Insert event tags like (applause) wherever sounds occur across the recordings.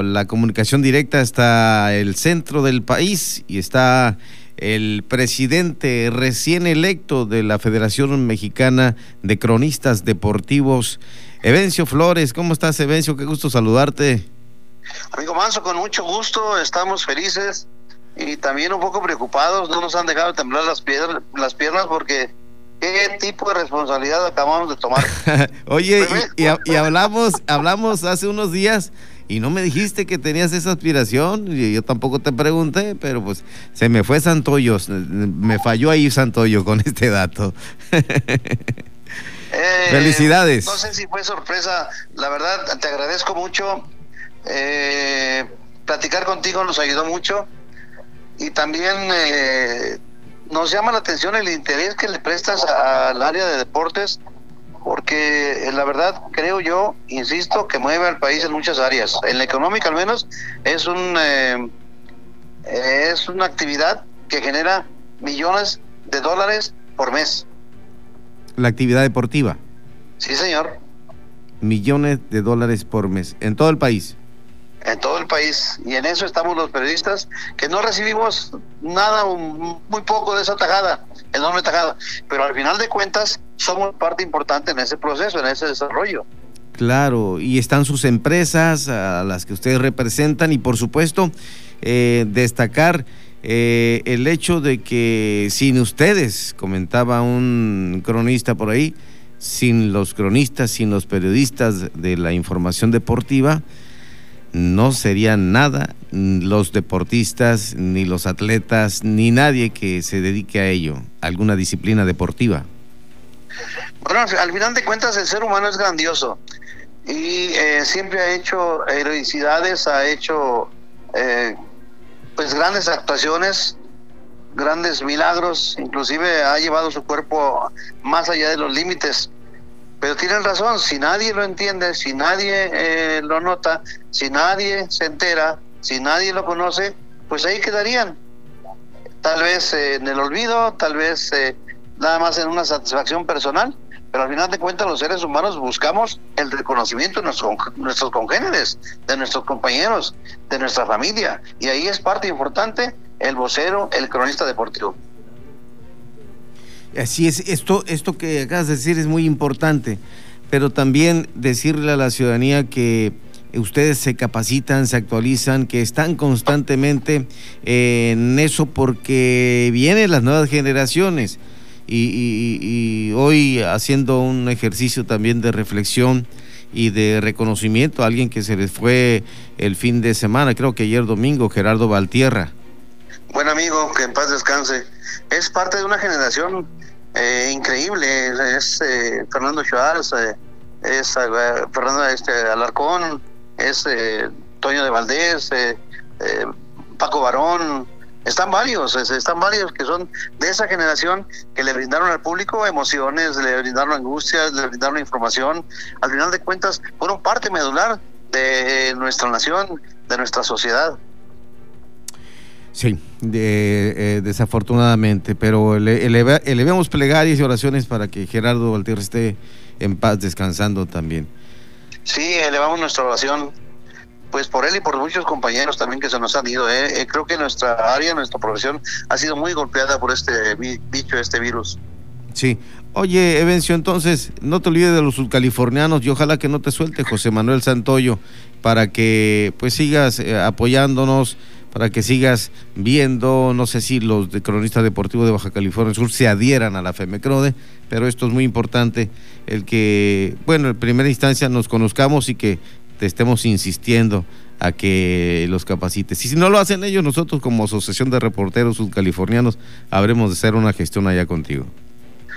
bueno, la comunicación directa está el centro del país y está el presidente recién electo de la Federación Mexicana de Cronistas Deportivos, Evencio Flores. ¿Cómo estás, Evencio? Qué gusto saludarte. Amigo Manso, con mucho gusto, estamos felices y también un poco preocupados. No nos han dejado temblar las, piedras, las piernas porque qué tipo de responsabilidad acabamos de tomar. (laughs) Oye, y, y, hablamos, hablamos hace unos días y no me dijiste que tenías esa aspiración, y yo tampoco te pregunté, pero pues se me fue Santoyo, me falló ahí Santoyo con (laughs) este dato. Eh, Felicidades. No sé si fue sorpresa, la verdad te agradezco mucho. Eh, platicar contigo nos ayudó mucho y también eh, nos llama la atención el interés que le prestas al área de deportes porque eh, la verdad creo yo, insisto, que mueve al país en muchas áreas. En la económica al menos es un eh, es una actividad que genera millones de dólares por mes. La actividad deportiva. Sí, señor. Millones de dólares por mes en todo el país en todo el país y en eso estamos los periodistas que no recibimos nada, muy poco de esa tajada, enorme tajada, pero al final de cuentas somos parte importante en ese proceso, en ese desarrollo. Claro, y están sus empresas a las que ustedes representan y por supuesto eh, destacar eh, el hecho de que sin ustedes, comentaba un cronista por ahí, sin los cronistas, sin los periodistas de la información deportiva, no serían nada los deportistas, ni los atletas, ni nadie que se dedique a ello, alguna disciplina deportiva. Al final de cuentas el ser humano es grandioso y eh, siempre ha hecho heroicidades, ha hecho eh, pues grandes actuaciones, grandes milagros, inclusive ha llevado su cuerpo más allá de los límites pero tienen razón, si nadie lo entiende, si nadie eh, lo nota, si nadie se entera, si nadie lo conoce, pues ahí quedarían. Tal vez eh, en el olvido, tal vez eh, nada más en una satisfacción personal, pero al final de cuentas los seres humanos buscamos el reconocimiento de nuestros, nuestros congéneres, de nuestros compañeros, de nuestra familia, y ahí es parte importante el vocero, el cronista deportivo. Así es, esto, esto que acabas de decir es muy importante, pero también decirle a la ciudadanía que ustedes se capacitan, se actualizan, que están constantemente en eso porque vienen las nuevas generaciones. Y, hoy haciendo un ejercicio también de reflexión y de reconocimiento a alguien que se les fue el fin de semana, creo que ayer domingo, Gerardo Valtierra. Buen amigo, que en paz descanse. Es parte de una generación eh, increíble. Es eh, Fernando Schwartz, eh, es Fernando este, Alarcón, es Toño de Valdés, Paco Barón. Están varios, están varios que son de esa generación que le brindaron al público emociones, le brindaron angustias, le brindaron información. Al final de cuentas, fueron parte medular de nuestra nación, de nuestra sociedad. Sí, de, eh, desafortunadamente, pero elevamos plegarias y oraciones para que Gerardo Valtierra esté en paz descansando también. Sí, elevamos nuestra oración, pues por él y por muchos compañeros también que se nos han ido. ¿eh? Eh, creo que nuestra área, nuestra profesión ha sido muy golpeada por este bicho, este virus. Sí. Oye, Evencio, entonces, no te olvides de los subcalifornianos y ojalá que no te suelte José Manuel Santoyo para que pues sigas apoyándonos para que sigas viendo, no sé si los de cronistas deportivos de Baja California Sur se adhieran a la FEMECRODE, pero esto es muy importante, el que, bueno, en primera instancia nos conozcamos y que te estemos insistiendo a que los capacites. Y si no lo hacen ellos, nosotros como Asociación de Reporteros Subcalifornianos habremos de hacer una gestión allá contigo.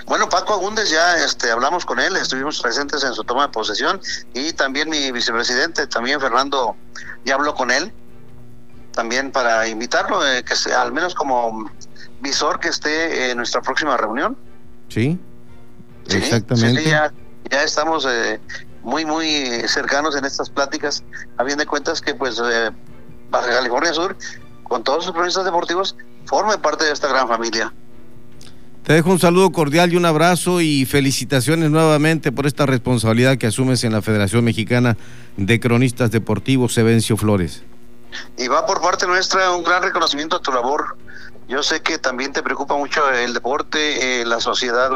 Bueno, Paco Agúndez ya este, hablamos con él, estuvimos presentes en su toma de posesión y también mi vicepresidente, también Fernando, ya habló con él también para invitarlo, eh, que sea al menos como visor que esté en nuestra próxima reunión. Sí, exactamente. ya, estamos eh, muy, muy cercanos en estas pláticas, a bien de cuentas que pues eh, Baja California Sur, con todos sus proyectos deportivos, forme parte de esta gran familia. Te dejo un saludo cordial y un abrazo y felicitaciones nuevamente por esta responsabilidad que asumes en la Federación Mexicana de Cronistas Deportivos, Evencio Flores. Y va por parte nuestra un gran reconocimiento a tu labor. Yo sé que también te preocupa mucho el deporte, eh, la sociedad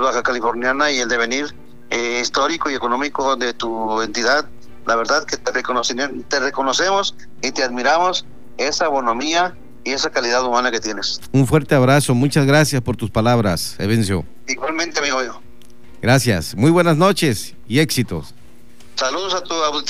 baja californiana y el devenir eh, histórico y económico de tu entidad. La verdad que te, te reconocemos y te admiramos esa bonomía y esa calidad humana que tienes. Un fuerte abrazo, muchas gracias por tus palabras, Evencio. Igualmente, amigo. Gracias, muy buenas noches y éxitos. Saludos a tu auditorio.